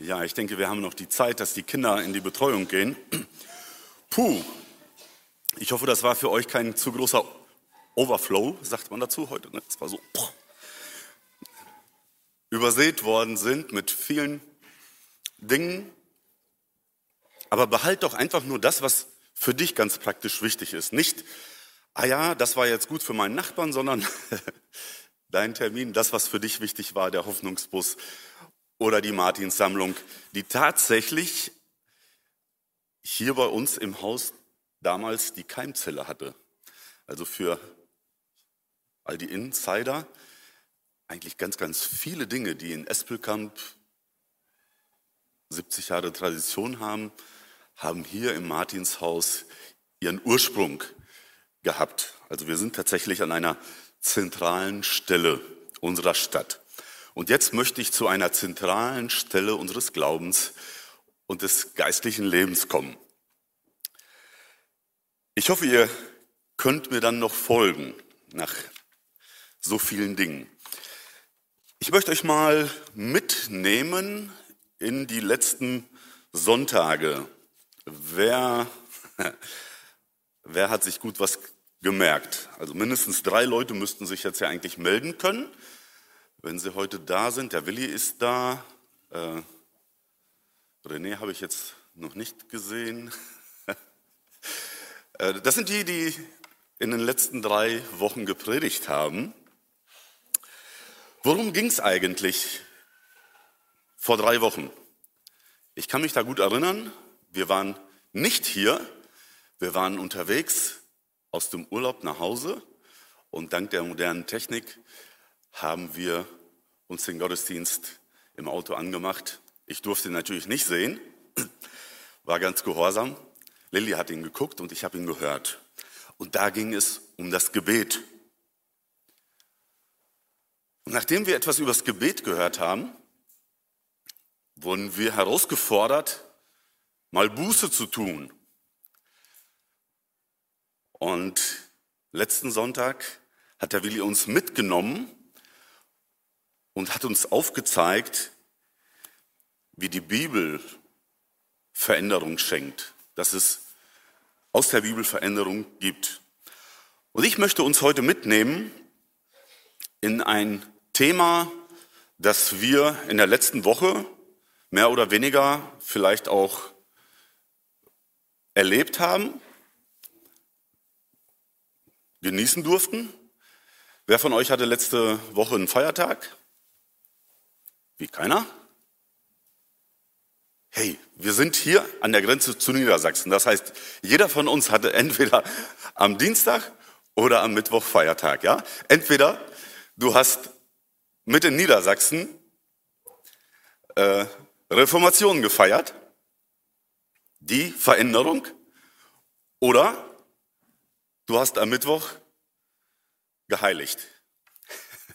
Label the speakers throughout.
Speaker 1: Ja, ich denke, wir haben noch die Zeit, dass die Kinder in die Betreuung gehen. Puh, ich hoffe, das war für euch kein zu großer Overflow, sagt man dazu heute. Ne? Das war so poh, übersät worden sind mit vielen Dingen. Aber behalt doch einfach nur das, was für dich ganz praktisch wichtig ist. Nicht, ah ja, das war jetzt gut für meinen Nachbarn, sondern dein Termin, das, was für dich wichtig war, der Hoffnungsbus oder die Martinssammlung, die tatsächlich hier bei uns im Haus damals die Keimzelle hatte. Also für all die Insider eigentlich ganz, ganz viele Dinge, die in Espelkamp 70 Jahre Tradition haben, haben hier im Martinshaus ihren Ursprung gehabt. Also wir sind tatsächlich an einer zentralen Stelle unserer Stadt. Und jetzt möchte ich zu einer zentralen Stelle unseres Glaubens und des geistlichen Lebens kommen. Ich hoffe, ihr könnt mir dann noch folgen nach so vielen Dingen. Ich möchte euch mal mitnehmen in die letzten Sonntage. Wer, wer hat sich gut was gemerkt? Also mindestens drei Leute müssten sich jetzt ja eigentlich melden können, wenn sie heute da sind. Der Willi ist da. Äh, René habe ich jetzt noch nicht gesehen. Äh, das sind die, die in den letzten drei Wochen gepredigt haben. Worum ging es eigentlich vor drei Wochen? Ich kann mich da gut erinnern, wir waren nicht hier, wir waren unterwegs aus dem Urlaub nach Hause und dank der modernen Technik haben wir uns den Gottesdienst im Auto angemacht. Ich durfte ihn natürlich nicht sehen, war ganz gehorsam, Lilly hat ihn geguckt und ich habe ihn gehört. Und da ging es um das Gebet. Und nachdem wir etwas über das Gebet gehört haben, wurden wir herausgefordert, mal Buße zu tun. Und letzten Sonntag hat der Willi uns mitgenommen und hat uns aufgezeigt, wie die Bibel Veränderung schenkt dass es aus der Bibel Veränderung gibt. Und ich möchte uns heute mitnehmen in ein Thema, das wir in der letzten Woche mehr oder weniger vielleicht auch erlebt haben, genießen durften. Wer von euch hatte letzte Woche einen Feiertag? Wie keiner? hey, wir sind hier an der Grenze zu Niedersachsen. Das heißt, jeder von uns hatte entweder am Dienstag oder am Mittwoch Feiertag. Ja? Entweder du hast mit in Niedersachsen äh, Reformation gefeiert, die Veränderung, oder du hast am Mittwoch geheiligt.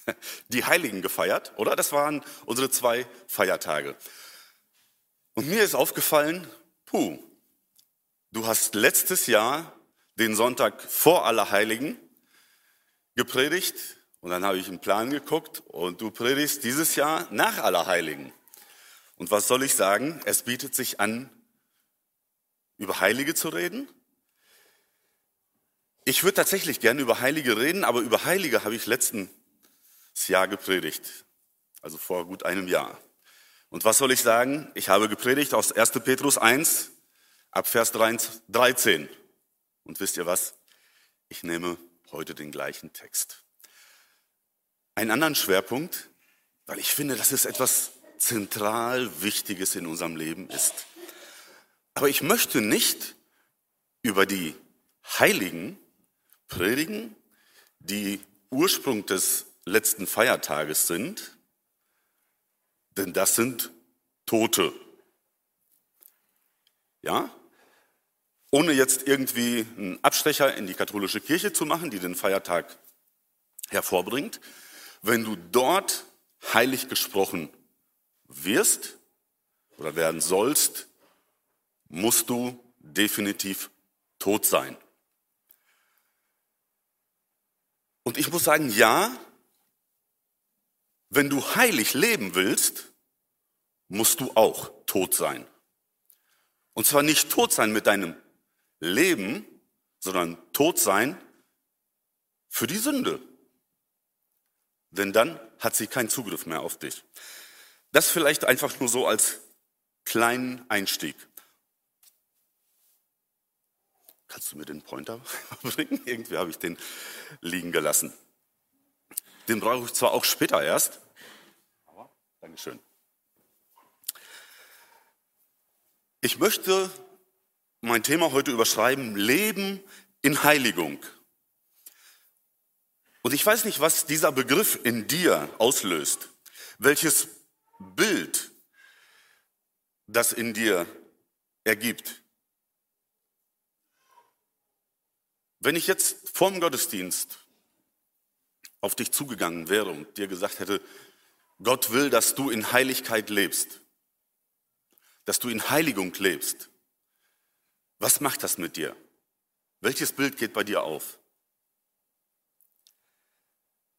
Speaker 1: Die Heiligen gefeiert, oder? Das waren unsere zwei Feiertage. Und mir ist aufgefallen, puh, du hast letztes Jahr den Sonntag vor Allerheiligen gepredigt und dann habe ich einen Plan geguckt und du predigst dieses Jahr nach Allerheiligen. Und was soll ich sagen? Es bietet sich an, über Heilige zu reden. Ich würde tatsächlich gerne über Heilige reden, aber über Heilige habe ich letztes Jahr gepredigt, also vor gut einem Jahr. Und was soll ich sagen? Ich habe gepredigt aus 1. Petrus 1 ab Vers 13. Und wisst ihr was? Ich nehme heute den gleichen Text. Einen anderen Schwerpunkt, weil ich finde, dass es etwas zentral Wichtiges in unserem Leben ist. Aber ich möchte nicht über die Heiligen predigen, die Ursprung des letzten Feiertages sind, denn das sind Tote. Ja? Ohne jetzt irgendwie einen Abstecher in die katholische Kirche zu machen, die den Feiertag hervorbringt, wenn du dort heilig gesprochen wirst oder werden sollst, musst du definitiv tot sein. Und ich muss sagen, ja, wenn du heilig leben willst, musst du auch tot sein. Und zwar nicht tot sein mit deinem Leben, sondern tot sein für die Sünde. Denn dann hat sie keinen Zugriff mehr auf dich. Das vielleicht einfach nur so als kleinen Einstieg. Kannst du mir den Pointer bringen? Irgendwie habe ich den liegen gelassen. Den brauche ich zwar auch später erst, Dankeschön. Ich möchte mein Thema heute überschreiben, Leben in Heiligung. Und ich weiß nicht, was dieser Begriff in dir auslöst, welches Bild das in dir ergibt. Wenn ich jetzt vorm Gottesdienst auf dich zugegangen wäre und dir gesagt hätte, Gott will, dass du in Heiligkeit lebst, dass du in Heiligung lebst, was macht das mit dir? Welches Bild geht bei dir auf?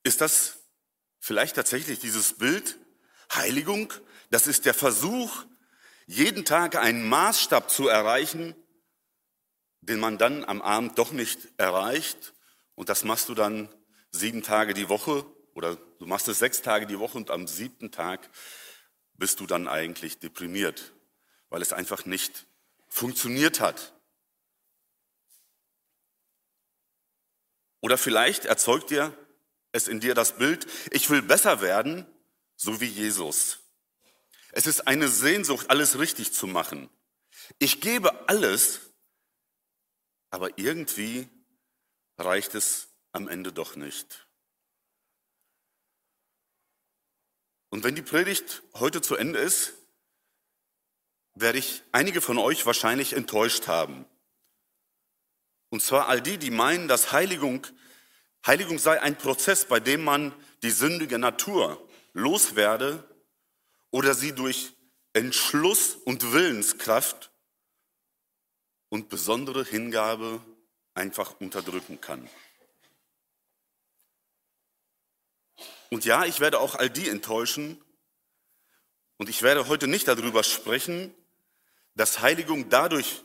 Speaker 1: Ist das vielleicht tatsächlich dieses Bild Heiligung? Das ist der Versuch, jeden Tag einen Maßstab zu erreichen, den man dann am Abend doch nicht erreicht. Und das machst du dann sieben Tage die Woche oder du machst es sechs Tage die Woche und am siebten Tag bist du dann eigentlich deprimiert, weil es einfach nicht funktioniert hat. Oder vielleicht erzeugt dir es in dir das Bild, ich will besser werden, so wie Jesus. Es ist eine Sehnsucht, alles richtig zu machen. Ich gebe alles, aber irgendwie reicht es am Ende doch nicht. Und wenn die Predigt heute zu Ende ist, werde ich einige von euch wahrscheinlich enttäuscht haben. Und zwar all die, die meinen, dass Heiligung, Heiligung sei ein Prozess, bei dem man die sündige Natur loswerde oder sie durch Entschluss und Willenskraft und besondere Hingabe einfach unterdrücken kann. Und ja, ich werde auch all die enttäuschen und ich werde heute nicht darüber sprechen, dass Heiligung dadurch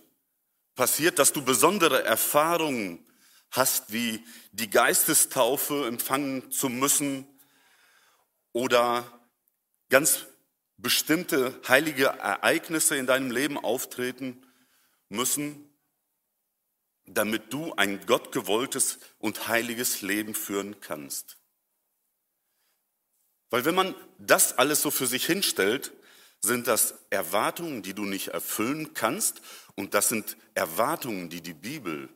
Speaker 1: passiert, dass du besondere Erfahrungen hast, wie die Geistestaufe empfangen zu müssen oder ganz bestimmte heilige Ereignisse in deinem Leben auftreten müssen, damit du ein gottgewolltes und heiliges Leben führen kannst. Weil wenn man das alles so für sich hinstellt, sind das Erwartungen, die du nicht erfüllen kannst und das sind Erwartungen, die die Bibel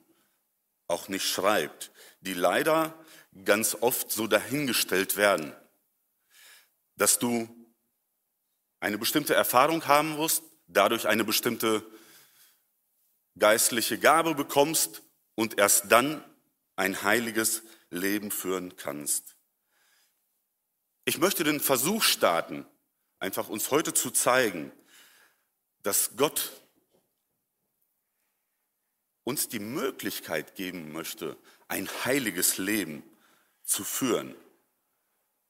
Speaker 1: auch nicht schreibt, die leider ganz oft so dahingestellt werden, dass du eine bestimmte Erfahrung haben musst, dadurch eine bestimmte geistliche Gabe bekommst und erst dann ein heiliges Leben führen kannst. Ich möchte den Versuch starten, einfach uns heute zu zeigen, dass Gott uns die Möglichkeit geben möchte, ein heiliges Leben zu führen,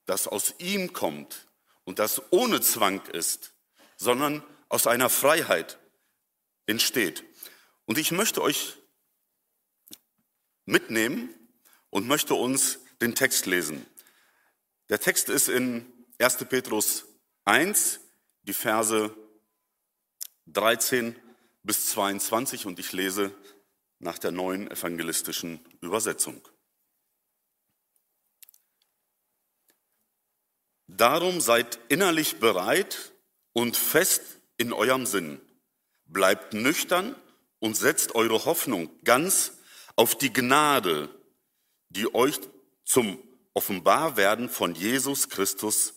Speaker 1: das aus ihm kommt, und das ohne Zwang ist, sondern aus einer Freiheit entsteht. Und ich möchte euch mitnehmen und möchte uns den Text lesen. Der Text ist in 1. Petrus 1, die Verse 13 bis 22 und ich lese nach der neuen evangelistischen Übersetzung. Darum seid innerlich bereit und fest in eurem Sinn. Bleibt nüchtern und setzt eure Hoffnung ganz auf die Gnade, die euch zum Offenbarwerden von Jesus Christus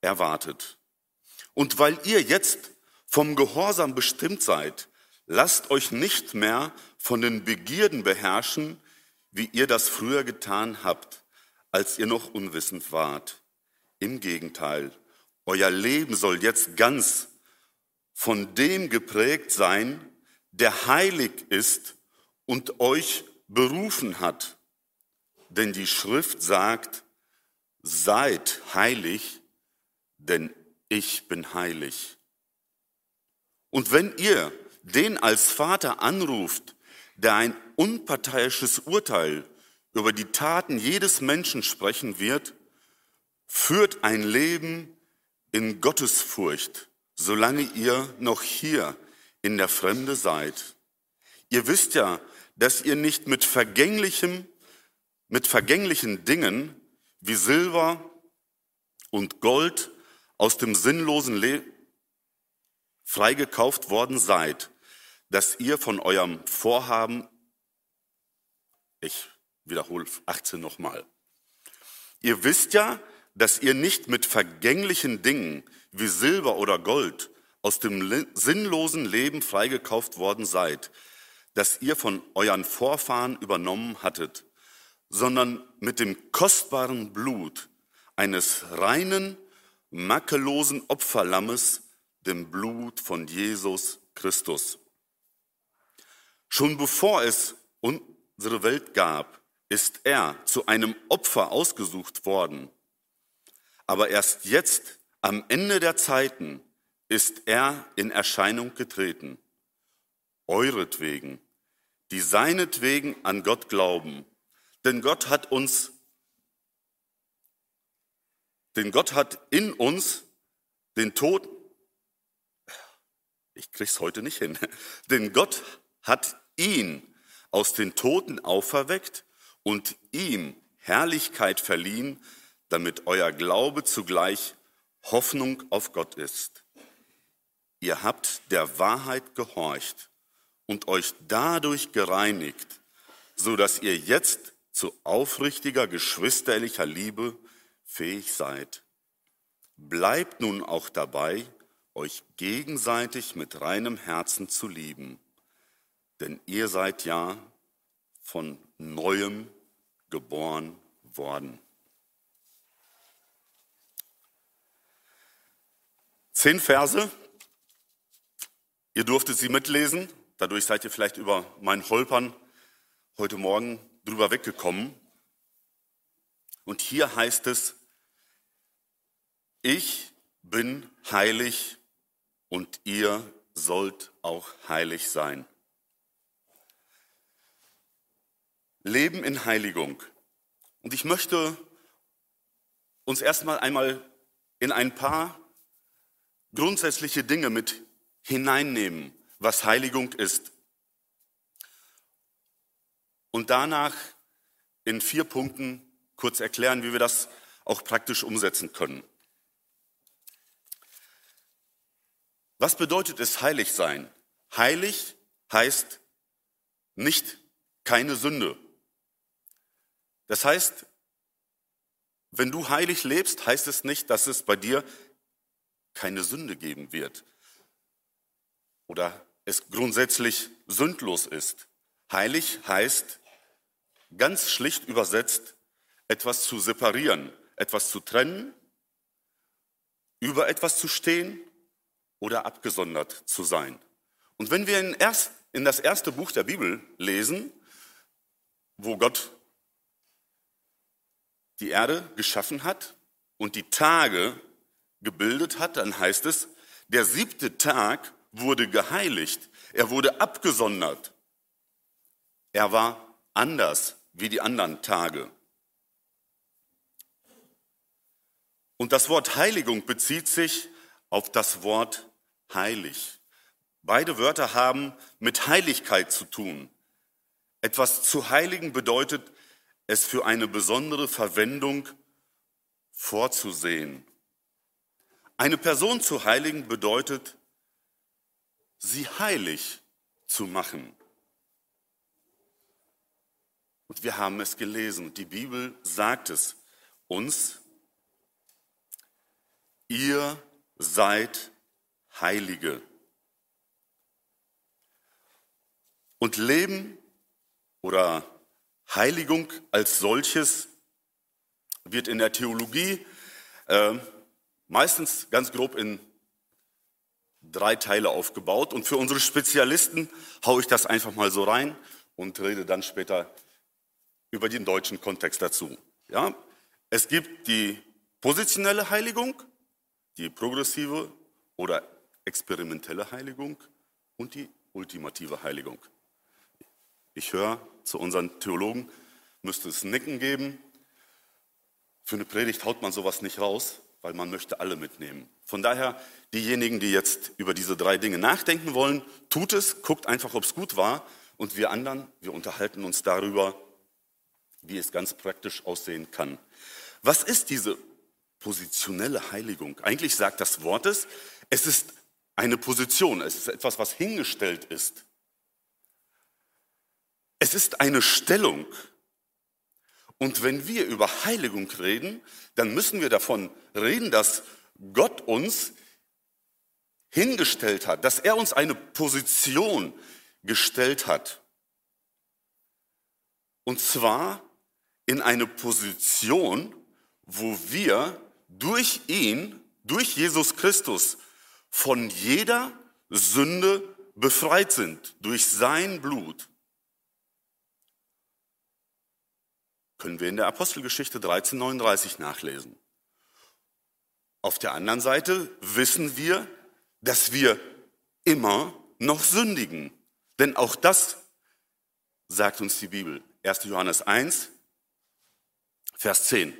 Speaker 1: erwartet. Und weil ihr jetzt vom Gehorsam bestimmt seid, lasst euch nicht mehr von den Begierden beherrschen, wie ihr das früher getan habt, als ihr noch unwissend wart. Im Gegenteil, euer Leben soll jetzt ganz von dem geprägt sein, der heilig ist und euch berufen hat. Denn die Schrift sagt, seid heilig, denn ich bin heilig. Und wenn ihr den als Vater anruft, der ein unparteiisches Urteil über die Taten jedes Menschen sprechen wird, führt ein Leben in Gottesfurcht, solange ihr noch hier in der Fremde seid. Ihr wisst ja, dass ihr nicht mit vergänglichem, mit vergänglichen Dingen wie Silber und Gold aus dem sinnlosen Leben freigekauft worden seid, dass ihr von eurem Vorhaben, ich wiederhole 18 nochmal, ihr wisst ja, dass ihr nicht mit vergänglichen Dingen wie Silber oder Gold aus dem sinnlosen Leben freigekauft worden seid, das ihr von euren Vorfahren übernommen hattet, sondern mit dem kostbaren Blut eines reinen, makellosen Opferlammes, dem Blut von Jesus Christus. Schon bevor es unsere Welt gab, ist er zu einem Opfer ausgesucht worden. Aber erst jetzt, am Ende der Zeiten, ist er in Erscheinung getreten. Euretwegen, die seinetwegen an Gott glauben. Denn Gott hat uns, denn Gott hat in uns den Tod, ich krieg's heute nicht hin, denn Gott hat ihn aus den Toten auferweckt und ihm Herrlichkeit verliehen, damit euer Glaube zugleich Hoffnung auf Gott ist. Ihr habt der Wahrheit gehorcht und euch dadurch gereinigt, so dass ihr jetzt zu aufrichtiger geschwisterlicher Liebe fähig seid. Bleibt nun auch dabei, euch gegenseitig mit reinem Herzen zu lieben, denn ihr seid ja von neuem geboren worden. Zehn Verse. Ihr durftet sie mitlesen. Dadurch seid ihr vielleicht über mein Holpern heute Morgen drüber weggekommen. Und hier heißt es, ich bin heilig und ihr sollt auch heilig sein. Leben in Heiligung. Und ich möchte uns erstmal einmal in ein paar grundsätzliche Dinge mit hineinnehmen, was Heiligung ist. Und danach in vier Punkten kurz erklären, wie wir das auch praktisch umsetzen können. Was bedeutet es heilig sein? Heilig heißt nicht keine Sünde. Das heißt, wenn du heilig lebst, heißt es nicht, dass es bei dir keine Sünde geben wird oder es grundsätzlich sündlos ist. Heilig heißt ganz schlicht übersetzt, etwas zu separieren, etwas zu trennen, über etwas zu stehen oder abgesondert zu sein. Und wenn wir in, erst, in das erste Buch der Bibel lesen, wo Gott die Erde geschaffen hat und die Tage gebildet hat, dann heißt es, der siebte Tag wurde geheiligt, er wurde abgesondert. Er war anders wie die anderen Tage. Und das Wort Heiligung bezieht sich auf das Wort heilig. Beide Wörter haben mit Heiligkeit zu tun. Etwas zu heiligen bedeutet, es für eine besondere Verwendung vorzusehen. Eine Person zu heiligen bedeutet, sie heilig zu machen. Und wir haben es gelesen. Die Bibel sagt es uns. Ihr seid Heilige. Und Leben oder Heiligung als solches wird in der Theologie äh, meistens ganz grob in drei Teile aufgebaut. Und für unsere Spezialisten haue ich das einfach mal so rein und rede dann später über den deutschen Kontext dazu. Ja? Es gibt die positionelle Heiligung, die progressive oder experimentelle Heiligung und die ultimative Heiligung. Ich höre zu unseren Theologen, müsste es Nicken geben. Für eine Predigt haut man sowas nicht raus, weil man möchte alle mitnehmen. Von daher, diejenigen, die jetzt über diese drei Dinge nachdenken wollen, tut es, guckt einfach, ob es gut war. Und wir anderen, wir unterhalten uns darüber, wie es ganz praktisch aussehen kann. Was ist diese positionelle Heiligung? Eigentlich sagt das Wort es, es ist eine Position, es ist etwas, was hingestellt ist. Es ist eine Stellung. Und wenn wir über Heiligung reden, dann müssen wir davon reden, dass Gott uns hingestellt hat, dass er uns eine Position gestellt hat. Und zwar in eine Position, wo wir durch ihn, durch Jesus Christus, von jeder Sünde befreit sind, durch sein Blut. Können wir in der Apostelgeschichte 1339 nachlesen. Auf der anderen Seite wissen wir, dass wir immer noch sündigen. Denn auch das sagt uns die Bibel. 1. Johannes 1, Vers 10.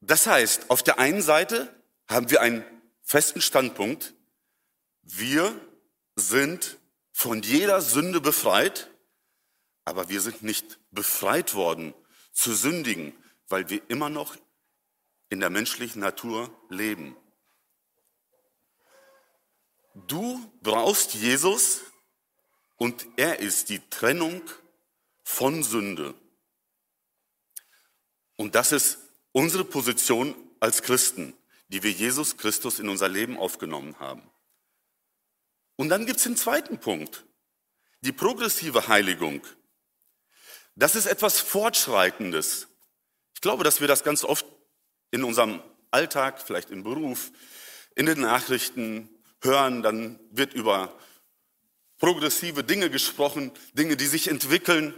Speaker 1: Das heißt, auf der einen Seite haben wir einen festen Standpunkt. Wir sind von jeder Sünde befreit, aber wir sind nicht befreit worden zu sündigen, weil wir immer noch in der menschlichen Natur leben. Du brauchst Jesus und er ist die Trennung von Sünde. Und das ist unsere Position als Christen, die wir Jesus Christus in unser Leben aufgenommen haben. Und dann gibt es den zweiten Punkt, die progressive Heiligung. Das ist etwas Fortschreitendes. Ich glaube, dass wir das ganz oft in unserem Alltag, vielleicht im Beruf, in den Nachrichten hören, dann wird über progressive Dinge gesprochen, Dinge, die sich entwickeln.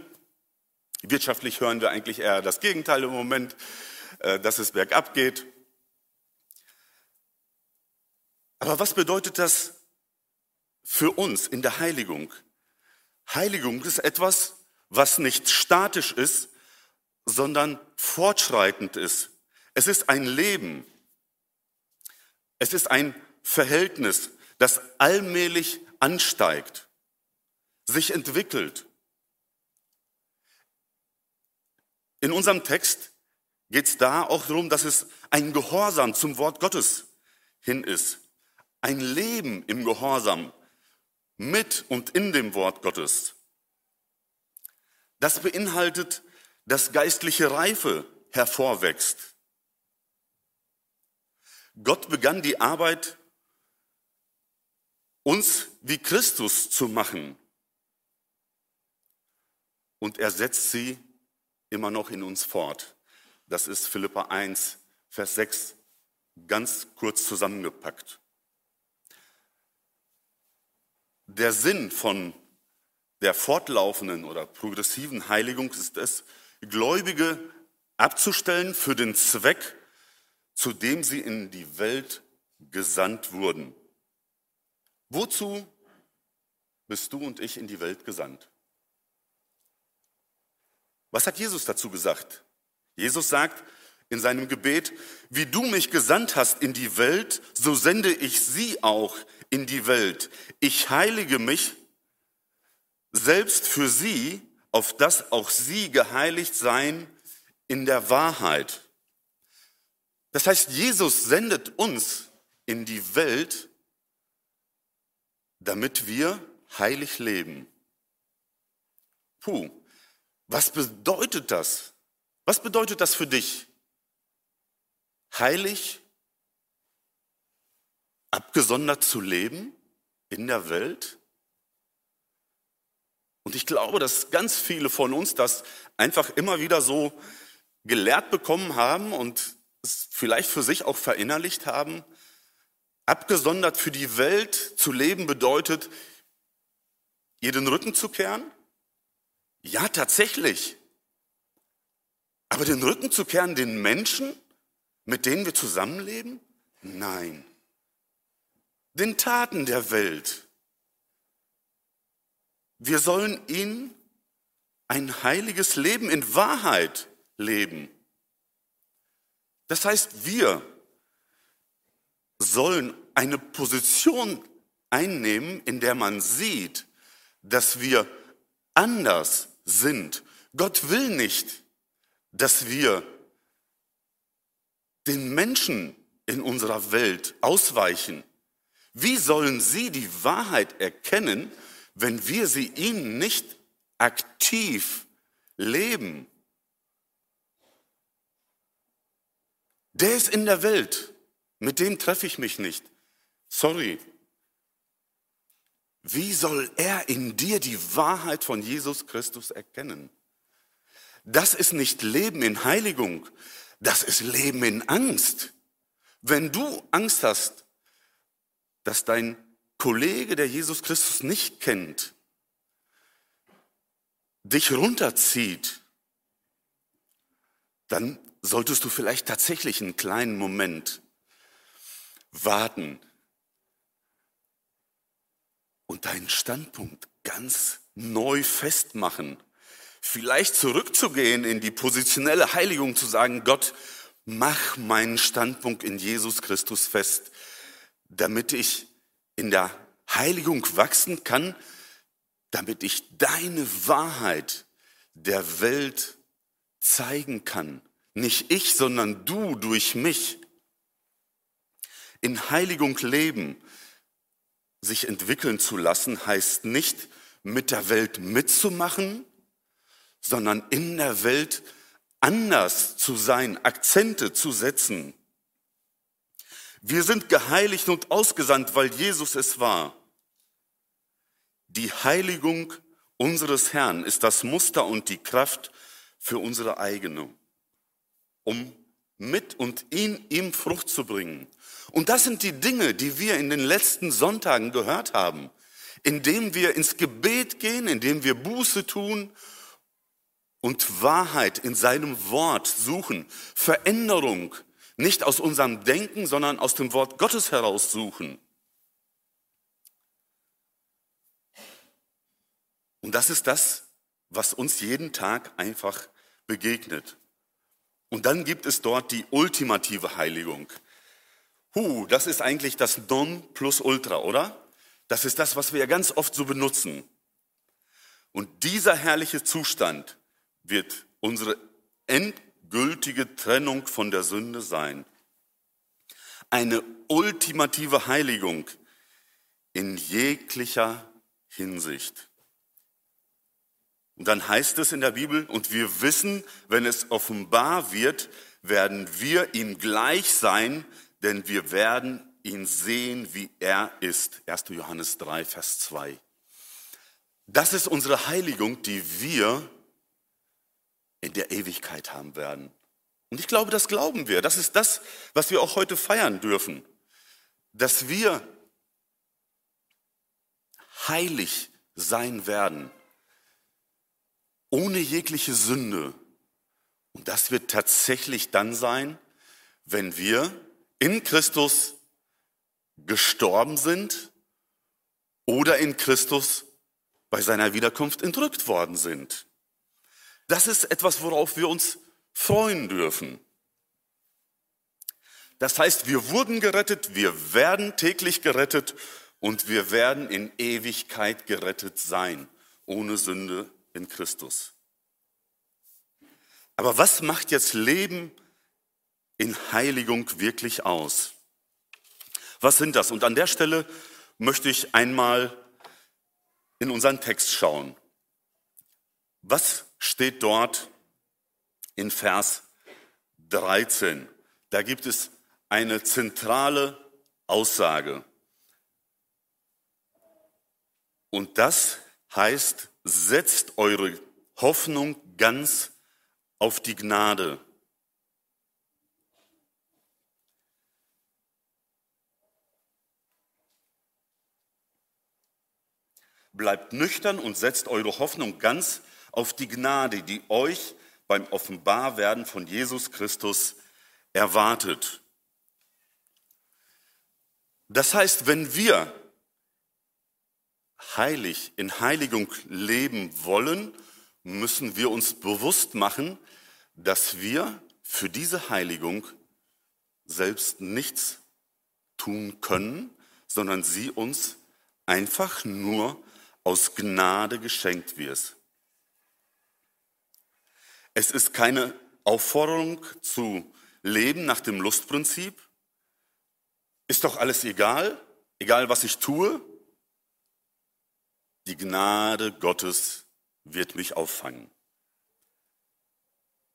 Speaker 1: Wirtschaftlich hören wir eigentlich eher das Gegenteil im Moment, äh, dass es bergab geht. Aber was bedeutet das für uns in der Heiligung? Heiligung ist etwas, was nicht statisch ist, sondern fortschreitend ist. Es ist ein Leben. Es ist ein Verhältnis, das allmählich ansteigt, sich entwickelt. In unserem Text geht es da auch darum, dass es ein Gehorsam zum Wort Gottes hin ist. Ein Leben im Gehorsam mit und in dem Wort Gottes. Das beinhaltet, dass geistliche Reife hervorwächst. Gott begann die Arbeit, uns wie Christus zu machen. Und er setzt sie immer noch in uns fort. Das ist Philippa 1, Vers 6, ganz kurz zusammengepackt. Der Sinn von der fortlaufenden oder progressiven Heiligung ist es, Gläubige abzustellen für den Zweck, zu dem sie in die Welt gesandt wurden. Wozu bist du und ich in die Welt gesandt? Was hat Jesus dazu gesagt? Jesus sagt in seinem Gebet, wie du mich gesandt hast in die Welt, so sende ich sie auch in die Welt. Ich heilige mich selbst für sie, auf dass auch sie geheiligt seien in der Wahrheit. Das heißt, Jesus sendet uns in die Welt, damit wir heilig leben. Puh, was bedeutet das? Was bedeutet das für dich? Heilig, abgesondert zu leben in der Welt? Und ich glaube, dass ganz viele von uns das einfach immer wieder so gelehrt bekommen haben und es vielleicht für sich auch verinnerlicht haben. Abgesondert für die Welt zu leben bedeutet, ihr den Rücken zu kehren? Ja, tatsächlich. Aber den Rücken zu kehren den Menschen, mit denen wir zusammenleben? Nein. den Taten der Welt. Wir sollen ihn ein heiliges Leben in Wahrheit leben. Das heißt, wir sollen eine Position einnehmen, in der man sieht, dass wir anders sind. Gott will nicht, dass wir den Menschen in unserer Welt ausweichen. Wie sollen sie die Wahrheit erkennen, wenn wir sie ihnen nicht aktiv leben? Der ist in der Welt, mit dem treffe ich mich nicht. Sorry. Wie soll er in dir die Wahrheit von Jesus Christus erkennen? Das ist nicht Leben in Heiligung, das ist Leben in Angst. Wenn du Angst hast, dass dein Kollege, der Jesus Christus nicht kennt, dich runterzieht, dann solltest du vielleicht tatsächlich einen kleinen Moment warten und deinen Standpunkt ganz neu festmachen. Vielleicht zurückzugehen in die positionelle Heiligung, zu sagen, Gott, mach meinen Standpunkt in Jesus Christus fest, damit ich in der Heiligung wachsen kann, damit ich deine Wahrheit der Welt zeigen kann. Nicht ich, sondern du durch mich. In Heiligung leben, sich entwickeln zu lassen, heißt nicht mit der Welt mitzumachen, sondern in der Welt anders zu sein, Akzente zu setzen. Wir sind geheiligt und ausgesandt, weil Jesus es war. Die Heiligung unseres Herrn ist das Muster und die Kraft für unsere eigene, um mit und in ihm Frucht zu bringen. Und das sind die Dinge, die wir in den letzten Sonntagen gehört haben, indem wir ins Gebet gehen, indem wir Buße tun und Wahrheit in seinem Wort suchen, Veränderung nicht aus unserem Denken, sondern aus dem Wort Gottes heraus suchen. Und das ist das, was uns jeden Tag einfach begegnet. Und dann gibt es dort die ultimative Heiligung. Hu, das ist eigentlich das Non plus Ultra, oder? Das ist das, was wir ja ganz oft so benutzen. Und dieser herrliche Zustand wird unsere endgültige Trennung von der Sünde sein. Eine ultimative Heiligung in jeglicher Hinsicht. Und dann heißt es in der Bibel, und wir wissen, wenn es offenbar wird, werden wir ihm gleich sein, denn wir werden ihn sehen, wie er ist. 1. Johannes 3, Vers 2. Das ist unsere Heiligung, die wir in der Ewigkeit haben werden. Und ich glaube, das glauben wir. Das ist das, was wir auch heute feiern dürfen. Dass wir heilig sein werden ohne jegliche Sünde. Und das wird tatsächlich dann sein, wenn wir in Christus gestorben sind oder in Christus bei seiner Wiederkunft entrückt worden sind. Das ist etwas, worauf wir uns freuen dürfen. Das heißt, wir wurden gerettet, wir werden täglich gerettet und wir werden in Ewigkeit gerettet sein, ohne Sünde in Christus. Aber was macht jetzt Leben in Heiligung wirklich aus? Was sind das? Und an der Stelle möchte ich einmal in unseren Text schauen. Was steht dort in Vers 13? Da gibt es eine zentrale Aussage. Und das heißt setzt eure Hoffnung ganz auf die Gnade. Bleibt nüchtern und setzt eure Hoffnung ganz auf die Gnade, die euch beim Offenbarwerden von Jesus Christus erwartet. Das heißt, wenn wir heilig in Heiligung leben wollen, müssen wir uns bewusst machen, dass wir für diese Heiligung selbst nichts tun können, sondern sie uns einfach nur aus Gnade geschenkt wird. Es ist keine Aufforderung zu leben nach dem Lustprinzip. Ist doch alles egal, egal was ich tue. Die Gnade Gottes wird mich auffangen.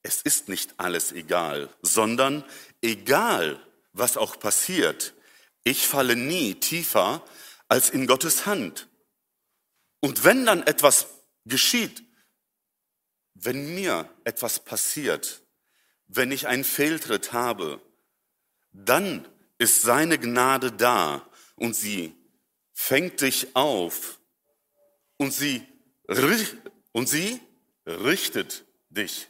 Speaker 1: Es ist nicht alles egal, sondern egal, was auch passiert, ich falle nie tiefer als in Gottes Hand. Und wenn dann etwas geschieht, wenn mir etwas passiert, wenn ich einen Fehltritt habe, dann ist seine Gnade da und sie fängt dich auf und sie, und sie richtet dich.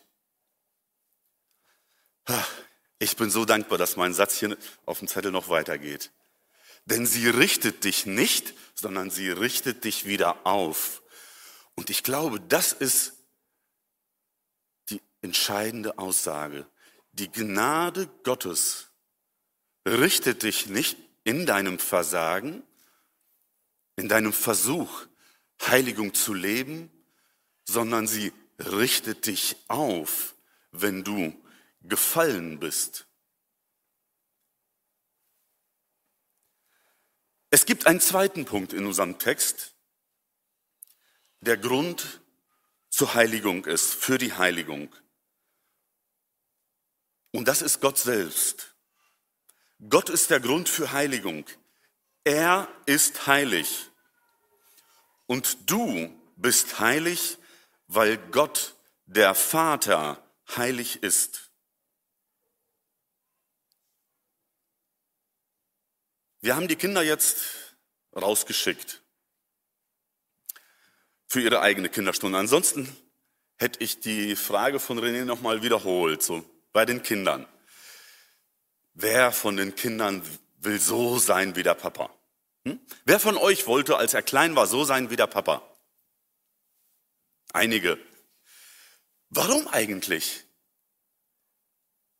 Speaker 1: Ich bin so dankbar, dass mein Satz hier auf dem Zettel noch weitergeht. Denn sie richtet dich nicht, sondern sie richtet dich wieder auf. Und ich glaube, das ist die entscheidende Aussage. Die Gnade Gottes richtet dich nicht in deinem Versagen, in deinem Versuch, Heiligung zu leben, sondern sie richtet dich auf, wenn du gefallen bist. Es gibt einen zweiten Punkt in unserem Text, der Grund zur Heiligung ist, für die Heiligung. Und das ist Gott selbst. Gott ist der Grund für Heiligung. Er ist heilig. Und du bist heilig, weil Gott, der Vater, heilig ist. Wir haben die Kinder jetzt rausgeschickt für ihre eigene Kinderstunde. Ansonsten hätte ich die Frage von René nochmal wiederholt, so bei den Kindern. Wer von den Kindern will so sein wie der Papa? Hm? Wer von euch wollte, als er klein war, so sein wie der Papa? Einige. Warum eigentlich?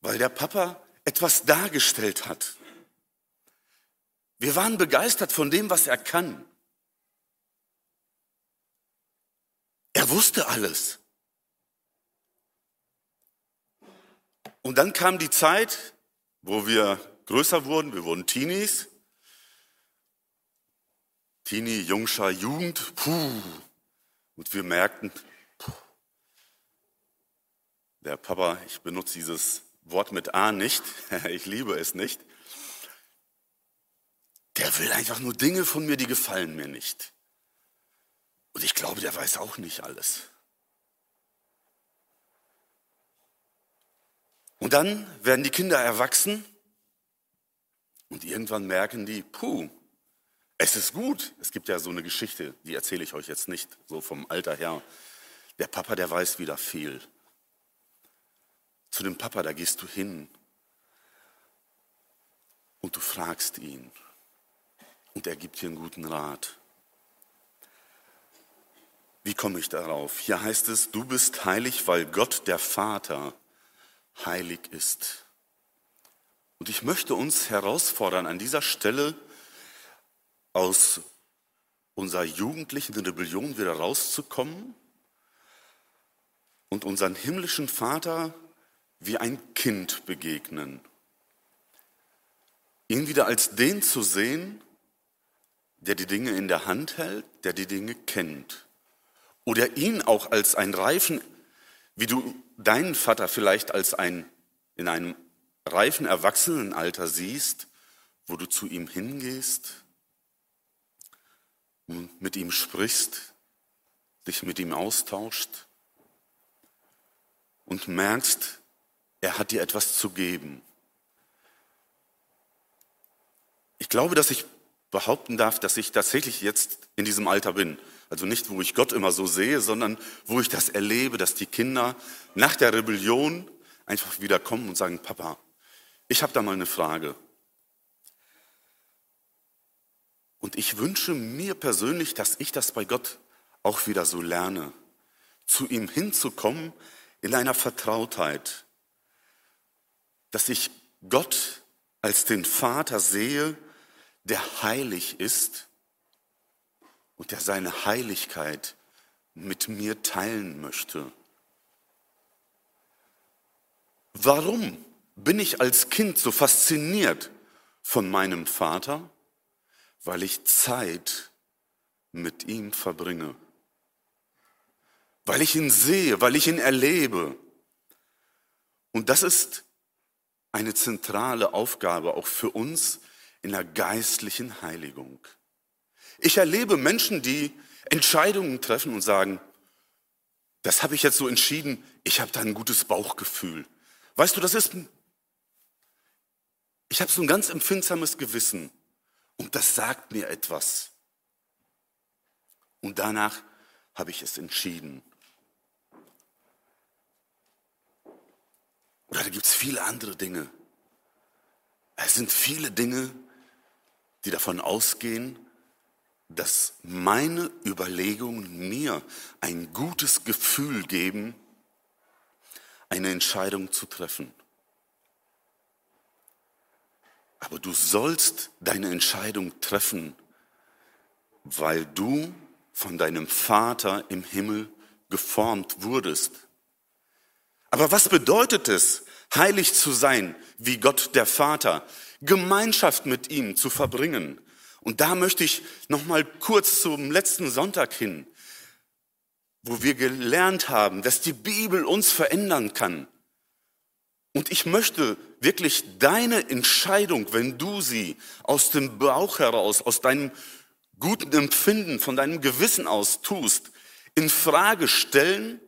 Speaker 1: Weil der Papa etwas dargestellt hat. Wir waren begeistert von dem, was er kann. Er wusste alles. Und dann kam die Zeit, wo wir größer wurden, wir wurden Teenies. Teenie, Jungschar, Jugend, puh. Und wir merkten, puh. der Papa, ich benutze dieses Wort mit A nicht, ich liebe es nicht. Der will einfach nur Dinge von mir, die gefallen mir nicht. Und ich glaube, der weiß auch nicht alles. Und dann werden die Kinder erwachsen und irgendwann merken die, puh, es ist gut. Es gibt ja so eine Geschichte, die erzähle ich euch jetzt nicht, so vom Alter her. Der Papa, der weiß wieder viel. Zu dem Papa, da gehst du hin und du fragst ihn und er gibt dir einen guten Rat. Wie komme ich darauf? Hier heißt es, du bist heilig, weil Gott der Vater heilig ist. Und ich möchte uns herausfordern, an dieser Stelle aus unserer jugendlichen Rebellion wieder rauszukommen und unseren himmlischen Vater wie ein Kind begegnen. Ihn wieder als den zu sehen, der die Dinge in der Hand hält, der die Dinge kennt. Oder ihn auch als einen reifen, wie du deinen Vater vielleicht als ein, in einem reifen Erwachsenenalter siehst, wo du zu ihm hingehst mit ihm sprichst, dich mit ihm austauscht und merkst, er hat dir etwas zu geben. Ich glaube, dass ich behaupten darf, dass ich tatsächlich jetzt in diesem Alter bin. Also nicht, wo ich Gott immer so sehe, sondern wo ich das erlebe, dass die Kinder nach der Rebellion einfach wieder kommen und sagen, Papa, ich habe da mal eine Frage. Und ich wünsche mir persönlich, dass ich das bei Gott auch wieder so lerne, zu ihm hinzukommen in einer Vertrautheit, dass ich Gott als den Vater sehe, der heilig ist und der seine Heiligkeit mit mir teilen möchte. Warum bin ich als Kind so fasziniert von meinem Vater? Weil ich Zeit mit ihm verbringe. Weil ich ihn sehe, weil ich ihn erlebe. Und das ist eine zentrale Aufgabe auch für uns in der geistlichen Heiligung. Ich erlebe Menschen, die Entscheidungen treffen und sagen, das habe ich jetzt so entschieden, ich habe da ein gutes Bauchgefühl. Weißt du, das ist, ich habe so ein ganz empfindsames Gewissen und das sagt mir etwas. Und danach habe ich es entschieden. Oder da gibt es viele andere Dinge. Es sind viele Dinge, die davon ausgehen, dass meine Überlegungen mir ein gutes Gefühl geben, eine Entscheidung zu treffen. Aber du sollst deine Entscheidung treffen, weil du von deinem Vater im Himmel geformt wurdest. Aber was bedeutet es, heilig zu sein, wie Gott der Vater, Gemeinschaft mit ihm zu verbringen? Und da möchte ich noch mal kurz zum letzten Sonntag hin, wo wir gelernt haben, dass die Bibel uns verändern kann. Und ich möchte wirklich deine Entscheidung, wenn du sie aus dem Bauch heraus, aus deinem guten Empfinden, von deinem Gewissen aus tust, in Frage stellen,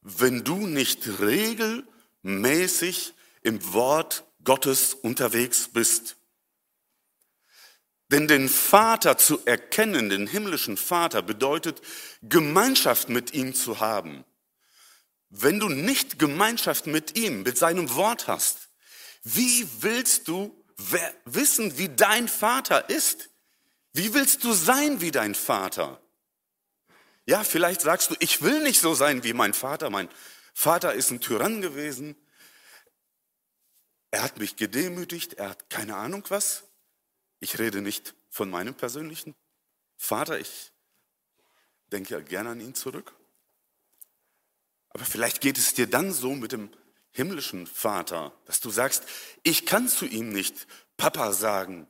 Speaker 1: wenn du nicht regelmäßig im Wort Gottes unterwegs bist. Denn den Vater zu erkennen, den himmlischen Vater, bedeutet Gemeinschaft mit ihm zu haben. Wenn du nicht Gemeinschaft mit ihm, mit seinem Wort hast, wie willst du wissen, wie dein Vater ist? Wie willst du sein wie dein Vater? Ja, vielleicht sagst du, ich will nicht so sein wie mein Vater. Mein Vater ist ein Tyrann gewesen. Er hat mich gedemütigt. Er hat keine Ahnung was. Ich rede nicht von meinem persönlichen Vater. Ich denke ja gerne an ihn zurück. Aber vielleicht geht es dir dann so mit dem himmlischen Vater, dass du sagst, ich kann zu ihm nicht Papa sagen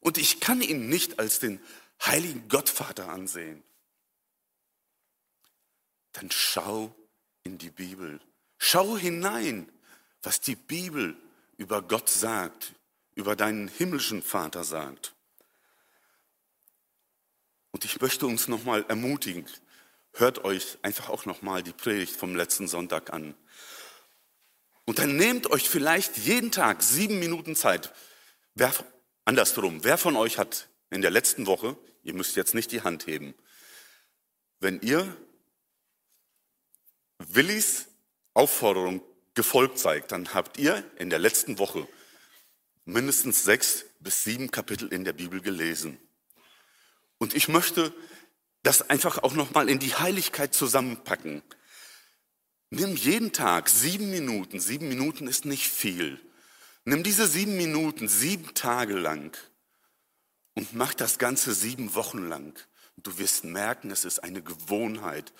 Speaker 1: und ich kann ihn nicht als den heiligen Gottvater ansehen dann schau in die Bibel. Schau hinein, was die Bibel über Gott sagt, über deinen himmlischen Vater sagt. Und ich möchte uns nochmal ermutigen, hört euch einfach auch nochmal die Predigt vom letzten Sonntag an. Und dann nehmt euch vielleicht jeden Tag sieben Minuten Zeit. Wer, andersrum, wer von euch hat in der letzten Woche, ihr müsst jetzt nicht die Hand heben, wenn ihr Willis Aufforderung gefolgt seid, dann habt ihr in der letzten Woche mindestens sechs bis sieben Kapitel in der Bibel gelesen. Und ich möchte das einfach auch nochmal in die Heiligkeit zusammenpacken. Nimm jeden Tag sieben Minuten. Sieben Minuten ist nicht viel. Nimm diese sieben Minuten sieben Tage lang und mach das Ganze sieben Wochen lang. Du wirst merken, es ist eine Gewohnheit.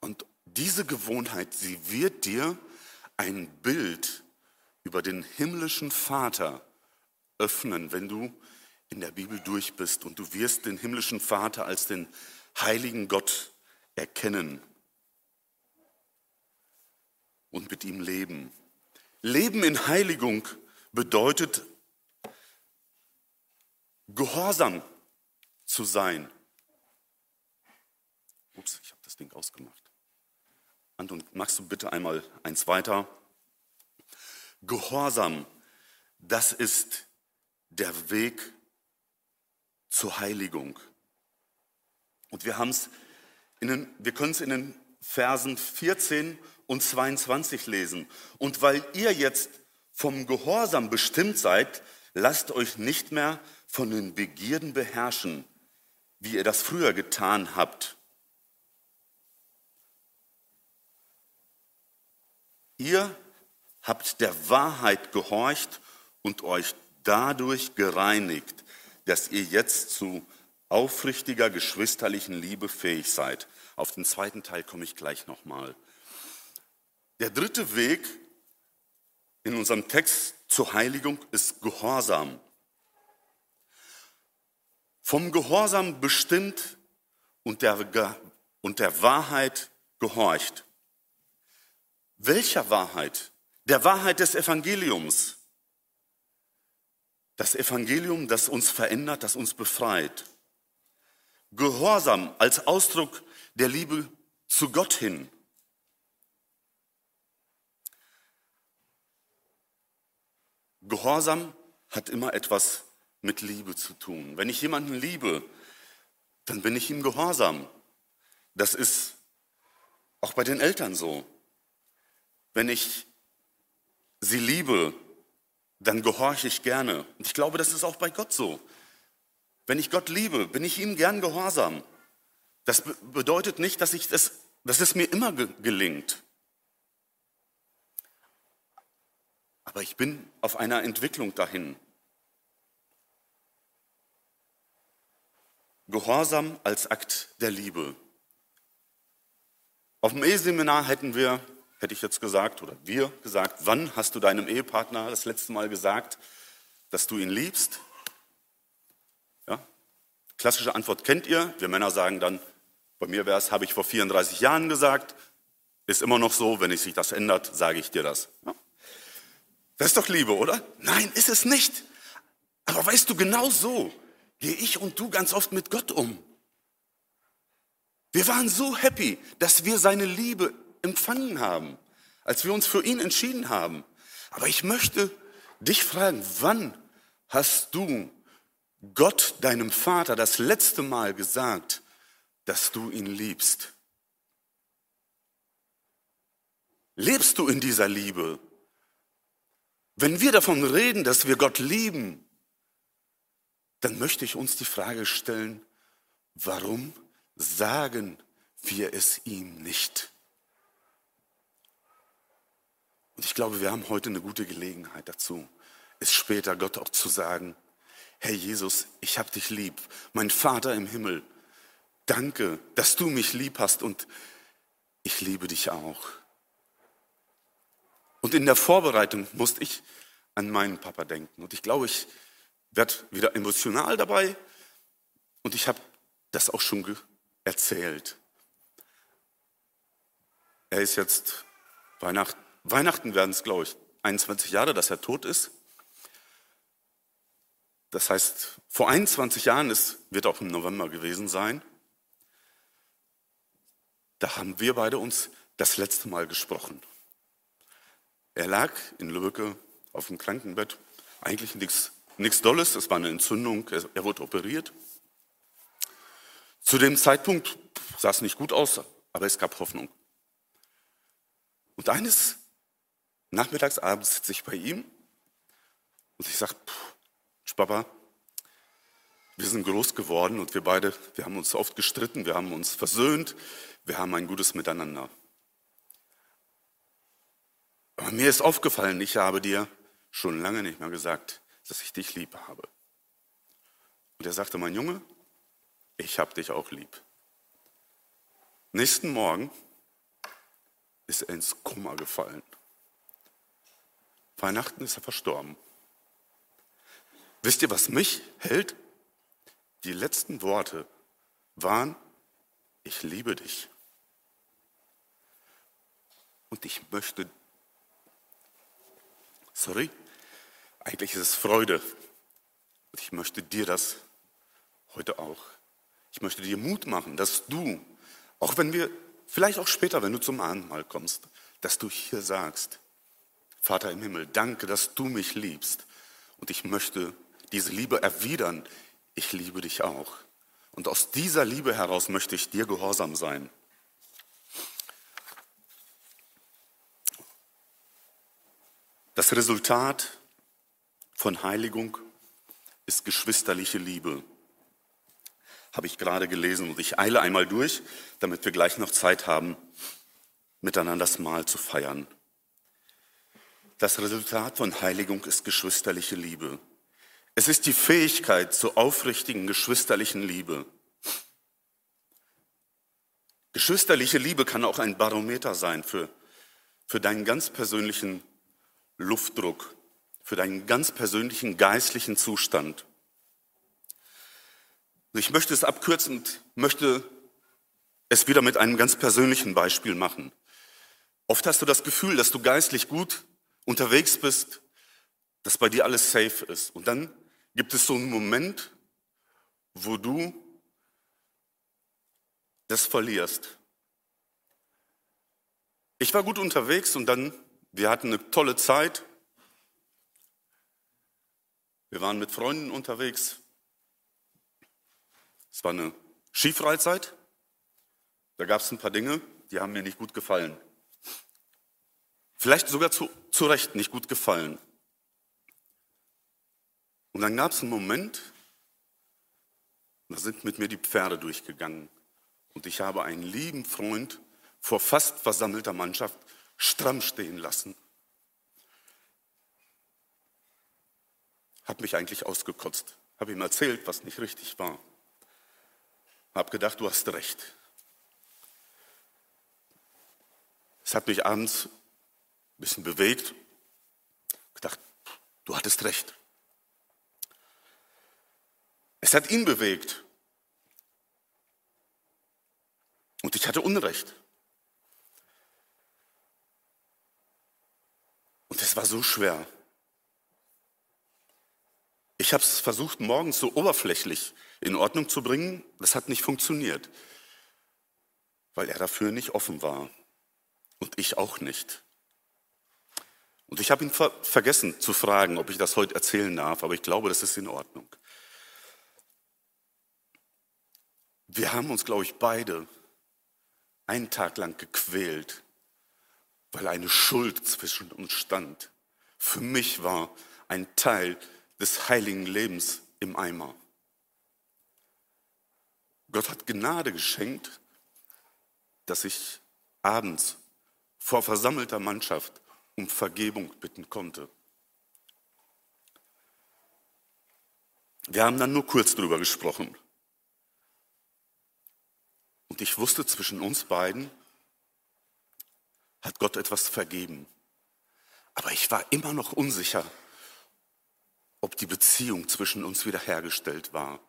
Speaker 1: Und diese Gewohnheit, sie wird dir ein Bild über den himmlischen Vater öffnen, wenn du in der Bibel durch bist und du wirst den himmlischen Vater als den heiligen Gott erkennen und mit ihm leben. Leben in Heiligung bedeutet gehorsam zu sein. Ups, ich habe das Ding ausgemacht. Anton, magst du bitte einmal eins weiter? Gehorsam, das ist der Weg zur Heiligung. Und wir wir können es in den Versen 14 und 22 lesen. Und weil ihr jetzt vom Gehorsam bestimmt seid, lasst euch nicht mehr von den Begierden beherrschen, wie ihr das früher getan habt. Ihr habt der Wahrheit gehorcht und euch dadurch gereinigt, dass ihr jetzt zu aufrichtiger geschwisterlichen Liebe fähig seid. Auf den zweiten Teil komme ich gleich nochmal. Der dritte Weg in unserem Text zur Heiligung ist Gehorsam. Vom Gehorsam bestimmt und der, und der Wahrheit gehorcht. Welcher Wahrheit? Der Wahrheit des Evangeliums. Das Evangelium, das uns verändert, das uns befreit. Gehorsam als Ausdruck der Liebe zu Gott hin. Gehorsam hat immer etwas mit Liebe zu tun. Wenn ich jemanden liebe, dann bin ich ihm gehorsam. Das ist auch bei den Eltern so. Wenn ich sie liebe, dann gehorche ich gerne. Und ich glaube, das ist auch bei Gott so. Wenn ich Gott liebe, bin ich ihm gern gehorsam. Das bedeutet nicht, dass, ich das, dass es mir immer gelingt. Aber ich bin auf einer Entwicklung dahin. Gehorsam als Akt der Liebe. Auf dem Eheseminar hätten wir, hätte ich jetzt gesagt, oder wir gesagt, wann hast du deinem Ehepartner das letzte Mal gesagt, dass du ihn liebst? Ja? Klassische Antwort kennt ihr. Wir Männer sagen dann, bei mir wäre es, habe ich vor 34 Jahren gesagt, ist immer noch so, wenn sich das ändert, sage ich dir das. Ja? Das ist doch Liebe, oder? Nein, ist es nicht. Aber weißt du, genau so gehe ich und du ganz oft mit Gott um. Wir waren so happy, dass wir seine Liebe empfangen haben, als wir uns für ihn entschieden haben. Aber ich möchte dich fragen, wann hast du Gott, deinem Vater, das letzte Mal gesagt, dass du ihn liebst? Lebst du in dieser Liebe? Wenn wir davon reden, dass wir Gott lieben, dann möchte ich uns die Frage stellen, warum sagen wir es ihm nicht? Und ich glaube, wir haben heute eine gute Gelegenheit dazu, es später Gott auch zu sagen, Herr Jesus, ich habe dich lieb, mein Vater im Himmel, danke, dass du mich lieb hast und ich liebe dich auch. Und in der Vorbereitung musste ich an meinen Papa denken. Und ich glaube, ich werde wieder emotional dabei. Und ich habe das auch schon erzählt. Er ist jetzt, Weihnacht, Weihnachten werden es, glaube ich, 21 Jahre, dass er tot ist. Das heißt, vor 21 Jahren, es wird auch im November gewesen sein, da haben wir beide uns das letzte Mal gesprochen. Er lag in Lübbecke auf dem Krankenbett. Eigentlich nichts, Dolles, es war eine Entzündung, er, er wurde operiert. Zu dem Zeitpunkt sah es nicht gut aus, aber es gab Hoffnung. Und eines Nachmittags, abends sitze ich bei ihm und ich sage, Papa, wir sind groß geworden und wir beide, wir haben uns oft gestritten, wir haben uns versöhnt, wir haben ein gutes Miteinander. Aber mir ist aufgefallen, ich habe dir schon lange nicht mehr gesagt, dass ich dich lieb habe. Und er sagte, mein Junge, ich habe dich auch lieb. Nächsten Morgen ist er ins Kummer gefallen. Weihnachten ist er verstorben. Wisst ihr, was mich hält? Die letzten Worte waren, ich liebe dich. Und ich möchte Sorry? Eigentlich ist es Freude. Und ich möchte dir das heute auch. Ich möchte dir Mut machen, dass du, auch wenn wir, vielleicht auch später, wenn du zum Abendmahl kommst, dass du hier sagst, Vater im Himmel, danke, dass du mich liebst. Und ich möchte diese Liebe erwidern. Ich liebe dich auch. Und aus dieser Liebe heraus möchte ich dir gehorsam sein. Das Resultat von Heiligung ist geschwisterliche Liebe. habe ich gerade gelesen und ich eile einmal durch, damit wir gleich noch Zeit haben, miteinander das Mahl zu feiern. Das Resultat von Heiligung ist geschwisterliche Liebe. Es ist die Fähigkeit zur aufrichtigen geschwisterlichen Liebe. Geschwisterliche Liebe kann auch ein Barometer sein für, für deinen ganz persönlichen Luftdruck, für deinen ganz persönlichen geistlichen Zustand. Ich möchte es abkürzend, möchte es wieder mit einem ganz persönlichen Beispiel machen. Oft hast du das Gefühl, dass du geistlich gut unterwegs bist, dass bei dir alles safe ist. Und dann gibt es so einen Moment, wo du das verlierst. Ich war gut unterwegs und dann, wir hatten eine tolle Zeit. Wir waren mit Freunden unterwegs. Es war eine Skifreizeit. Da gab es ein paar Dinge, die haben mir nicht gut gefallen. Vielleicht sogar zu, zu Recht nicht gut gefallen. Und dann gab es einen Moment, da sind mit mir die Pferde durchgegangen. Und ich habe einen lieben Freund vor fast versammelter Mannschaft stramm stehen lassen. Hab mich eigentlich ausgekotzt, habe ihm erzählt, was nicht richtig war. Hab gedacht, du hast recht. Es hat mich abends ein bisschen bewegt. Gedacht, du hattest recht. Es hat ihn bewegt. Und ich hatte Unrecht. Und es war so schwer. Ich habe es versucht, morgens so oberflächlich in Ordnung zu bringen. Das hat nicht funktioniert, weil er dafür nicht offen war. Und ich auch nicht. Und ich habe ihn ver vergessen zu fragen, ob ich das heute erzählen darf, aber ich glaube, das ist in Ordnung. Wir haben uns, glaube ich, beide einen Tag lang gequält, weil eine Schuld zwischen uns stand. Für mich war ein Teil des heiligen Lebens im Eimer. Gott hat Gnade geschenkt, dass ich abends vor versammelter Mannschaft um Vergebung bitten konnte. Wir haben dann nur kurz darüber gesprochen. Und ich wusste, zwischen uns beiden hat Gott etwas vergeben. Aber ich war immer noch unsicher, ob die Beziehung zwischen uns wiederhergestellt war.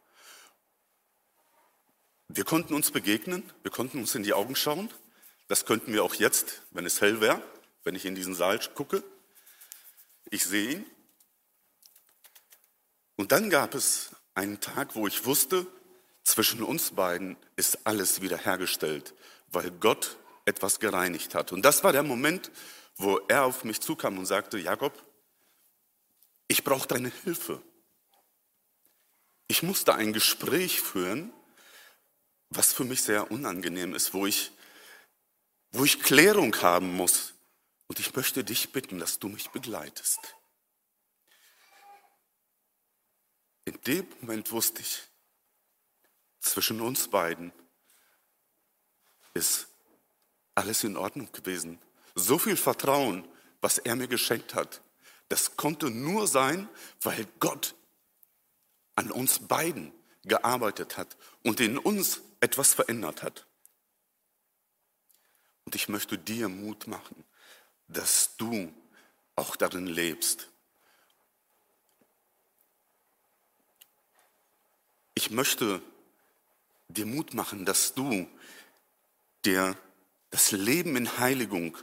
Speaker 1: Wir konnten uns begegnen, wir konnten uns in die Augen schauen. Das könnten wir auch jetzt, wenn es hell wäre, wenn ich in diesen Saal gucke. Ich sehe ihn. Und dann gab es einen Tag, wo ich wusste, zwischen uns beiden ist alles wiederhergestellt, weil Gott etwas gereinigt hat. Und das war der Moment, wo er auf mich zukam und sagte, Jakob, ich brauche deine Hilfe. Ich musste ein Gespräch führen, was für mich sehr unangenehm ist, wo ich, wo ich Klärung haben muss. Und ich möchte dich bitten, dass du mich begleitest. In dem Moment wusste ich, zwischen uns beiden ist alles in Ordnung gewesen. So viel Vertrauen, was er mir geschenkt hat, das konnte nur sein, weil Gott an uns beiden gearbeitet hat und in uns etwas verändert hat. Und ich möchte dir Mut machen, dass du auch darin lebst. Ich möchte dir Mut machen, dass du dir das Leben in Heiligung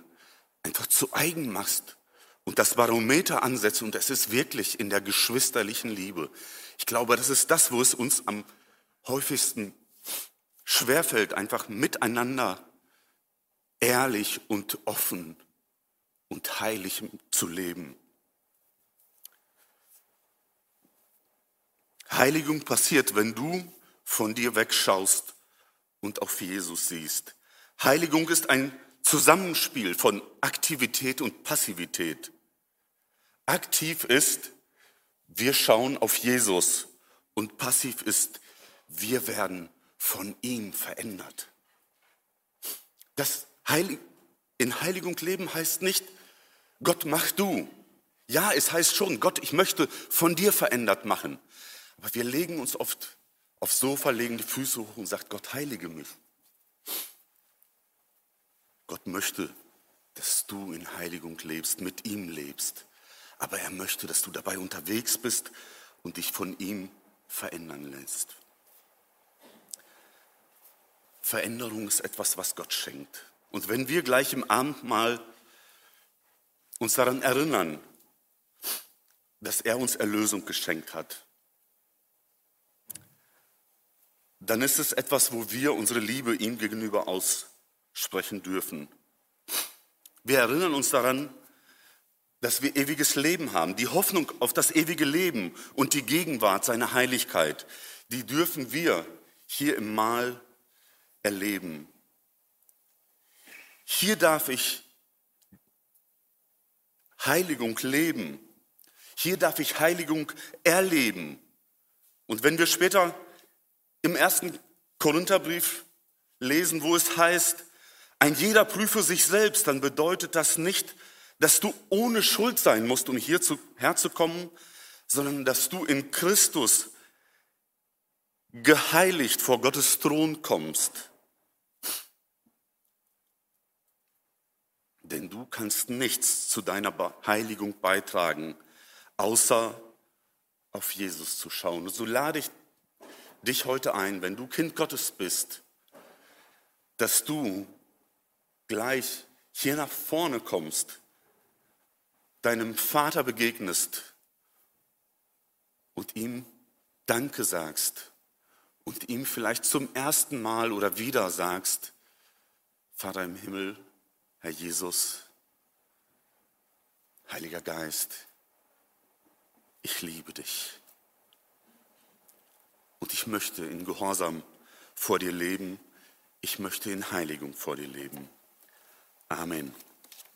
Speaker 1: einfach zu eigen machst und das Barometer ansetzt und es ist wirklich in der geschwisterlichen Liebe. Ich glaube, das ist das, wo es uns am häufigsten schwerfällt, einfach miteinander ehrlich und offen und heilig zu leben. Heiligung passiert, wenn du von dir wegschaust und auf Jesus siehst. Heiligung ist ein Zusammenspiel von Aktivität und Passivität. Aktiv ist, wir schauen auf Jesus und passiv ist, wir werden von ihm verändert. Das Heilig in Heiligung leben heißt nicht, Gott mach du. Ja, es heißt schon, Gott, ich möchte von dir verändert machen. Aber wir legen uns oft aufs Sofa, legen die Füße hoch und sagt, Gott, heilige mich. Gott möchte, dass du in Heiligung lebst, mit ihm lebst. Aber er möchte, dass du dabei unterwegs bist und dich von ihm verändern lässt. Veränderung ist etwas, was Gott schenkt. Und wenn wir gleich im Abendmahl uns daran erinnern, dass er uns Erlösung geschenkt hat, dann ist es etwas, wo wir unsere Liebe ihm gegenüber aussprechen dürfen. Wir erinnern uns daran, dass wir ewiges Leben haben. Die Hoffnung auf das ewige Leben und die Gegenwart, seine Heiligkeit, die dürfen wir hier im Mahl erleben. Hier darf ich Heiligung leben. Hier darf ich Heiligung erleben. Und wenn wir später im ersten Korintherbrief lesen, wo es heißt, ein jeder prüfe sich selbst, dann bedeutet das nicht, dass du ohne Schuld sein musst, um hierzu herzukommen, sondern dass du in Christus geheiligt vor Gottes Thron kommst. Denn du kannst nichts zu deiner Heiligung beitragen, außer auf Jesus zu schauen. Und so lade ich dich heute ein, wenn du Kind Gottes bist, dass du gleich hier nach vorne kommst, deinem Vater begegnest und ihm Danke sagst und ihm vielleicht zum ersten Mal oder wieder sagst, Vater im Himmel, Herr Jesus, Heiliger Geist, ich liebe dich. Und ich möchte in Gehorsam vor dir leben. Ich möchte in Heiligung vor dir leben. Amém.